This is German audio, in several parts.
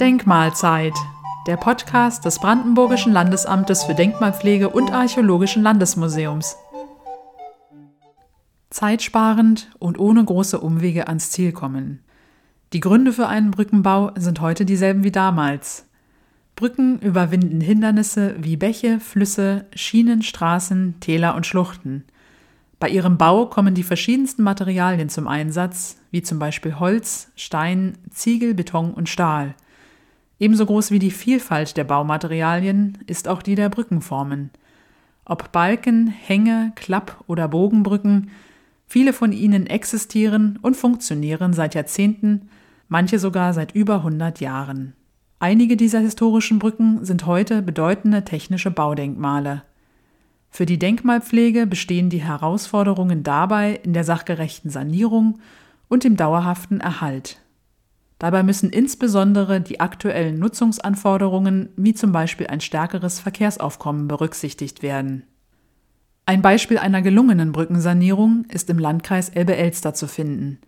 Denkmalzeit, der Podcast des Brandenburgischen Landesamtes für Denkmalpflege und Archäologischen Landesmuseums. Zeitsparend und ohne große Umwege ans Ziel kommen. Die Gründe für einen Brückenbau sind heute dieselben wie damals. Brücken überwinden Hindernisse wie Bäche, Flüsse, Schienen, Straßen, Täler und Schluchten. Bei ihrem Bau kommen die verschiedensten Materialien zum Einsatz, wie zum Beispiel Holz, Stein, Ziegel, Beton und Stahl. Ebenso groß wie die Vielfalt der Baumaterialien ist auch die der Brückenformen. Ob Balken, Hänge, Klapp- oder Bogenbrücken, viele von ihnen existieren und funktionieren seit Jahrzehnten, manche sogar seit über 100 Jahren. Einige dieser historischen Brücken sind heute bedeutende technische Baudenkmale. Für die Denkmalpflege bestehen die Herausforderungen dabei in der sachgerechten Sanierung und dem dauerhaften Erhalt. Dabei müssen insbesondere die aktuellen Nutzungsanforderungen wie zum Beispiel ein stärkeres Verkehrsaufkommen berücksichtigt werden. Ein Beispiel einer gelungenen Brückensanierung ist im Landkreis Elbe-Elster zu finden.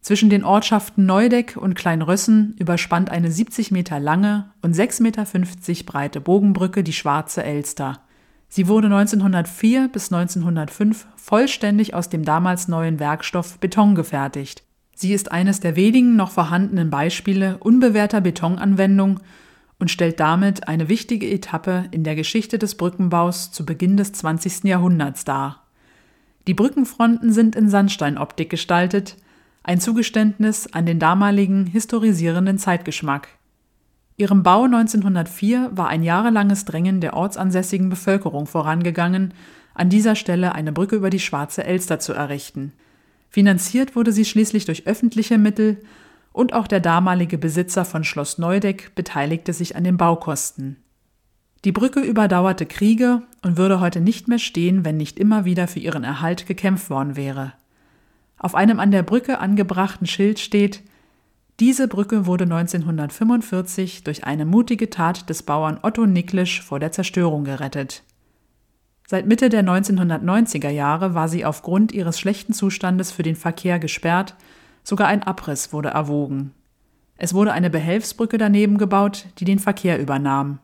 Zwischen den Ortschaften Neudeck und Kleinrössen überspannt eine 70 Meter lange und 6,50 Meter breite Bogenbrücke die Schwarze Elster. Sie wurde 1904 bis 1905 vollständig aus dem damals neuen Werkstoff Beton gefertigt. Sie ist eines der wenigen noch vorhandenen Beispiele unbewährter Betonanwendung und stellt damit eine wichtige Etappe in der Geschichte des Brückenbaus zu Beginn des 20. Jahrhunderts dar. Die Brückenfronten sind in Sandsteinoptik gestaltet, ein Zugeständnis an den damaligen historisierenden Zeitgeschmack. Ihrem Bau 1904 war ein jahrelanges Drängen der ortsansässigen Bevölkerung vorangegangen, an dieser Stelle eine Brücke über die Schwarze Elster zu errichten. Finanziert wurde sie schließlich durch öffentliche Mittel und auch der damalige Besitzer von Schloss Neudeck beteiligte sich an den Baukosten. Die Brücke überdauerte Kriege und würde heute nicht mehr stehen, wenn nicht immer wieder für ihren Erhalt gekämpft worden wäre. Auf einem an der Brücke angebrachten Schild steht Diese Brücke wurde 1945 durch eine mutige Tat des Bauern Otto Niklisch vor der Zerstörung gerettet. Seit Mitte der 1990er Jahre war sie aufgrund ihres schlechten Zustandes für den Verkehr gesperrt, sogar ein Abriss wurde erwogen. Es wurde eine Behelfsbrücke daneben gebaut, die den Verkehr übernahm.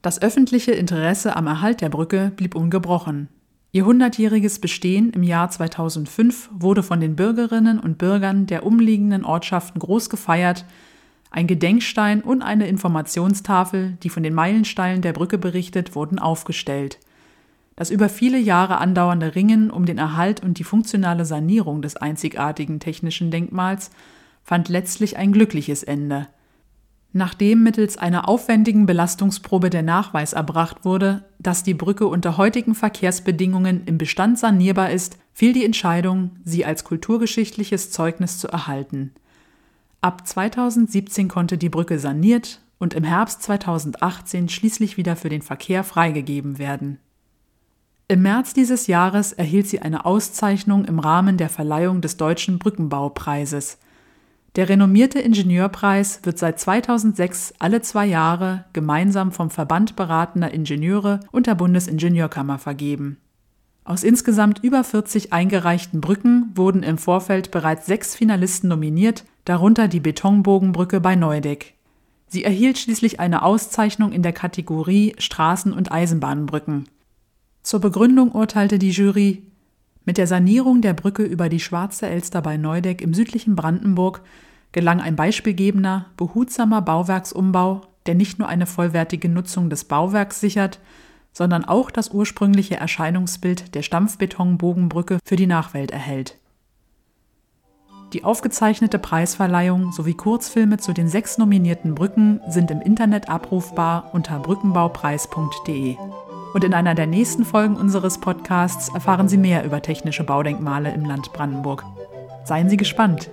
Das öffentliche Interesse am Erhalt der Brücke blieb ungebrochen. Ihr hundertjähriges Bestehen im Jahr 2005 wurde von den Bürgerinnen und Bürgern der umliegenden Ortschaften groß gefeiert. Ein Gedenkstein und eine Informationstafel, die von den Meilensteinen der Brücke berichtet, wurden aufgestellt. Das über viele Jahre andauernde Ringen um den Erhalt und die funktionale Sanierung des einzigartigen technischen Denkmals fand letztlich ein glückliches Ende. Nachdem mittels einer aufwendigen Belastungsprobe der Nachweis erbracht wurde, dass die Brücke unter heutigen Verkehrsbedingungen im Bestand sanierbar ist, fiel die Entscheidung, sie als kulturgeschichtliches Zeugnis zu erhalten. Ab 2017 konnte die Brücke saniert und im Herbst 2018 schließlich wieder für den Verkehr freigegeben werden. Im März dieses Jahres erhielt sie eine Auszeichnung im Rahmen der Verleihung des Deutschen Brückenbaupreises. Der renommierte Ingenieurpreis wird seit 2006 alle zwei Jahre gemeinsam vom Verband beratender Ingenieure und der Bundesingenieurkammer vergeben. Aus insgesamt über 40 eingereichten Brücken wurden im Vorfeld bereits sechs Finalisten nominiert, darunter die Betonbogenbrücke bei Neudeck. Sie erhielt schließlich eine Auszeichnung in der Kategorie Straßen- und Eisenbahnbrücken. Zur Begründung urteilte die Jury, mit der Sanierung der Brücke über die Schwarze Elster bei Neudeck im südlichen Brandenburg gelang ein beispielgebender, behutsamer Bauwerksumbau, der nicht nur eine vollwertige Nutzung des Bauwerks sichert, sondern auch das ursprüngliche Erscheinungsbild der Stampfbetonbogenbrücke für die Nachwelt erhält. Die aufgezeichnete Preisverleihung sowie Kurzfilme zu den sechs nominierten Brücken sind im Internet abrufbar unter brückenbaupreis.de. Und in einer der nächsten Folgen unseres Podcasts erfahren Sie mehr über technische Baudenkmale im Land Brandenburg. Seien Sie gespannt!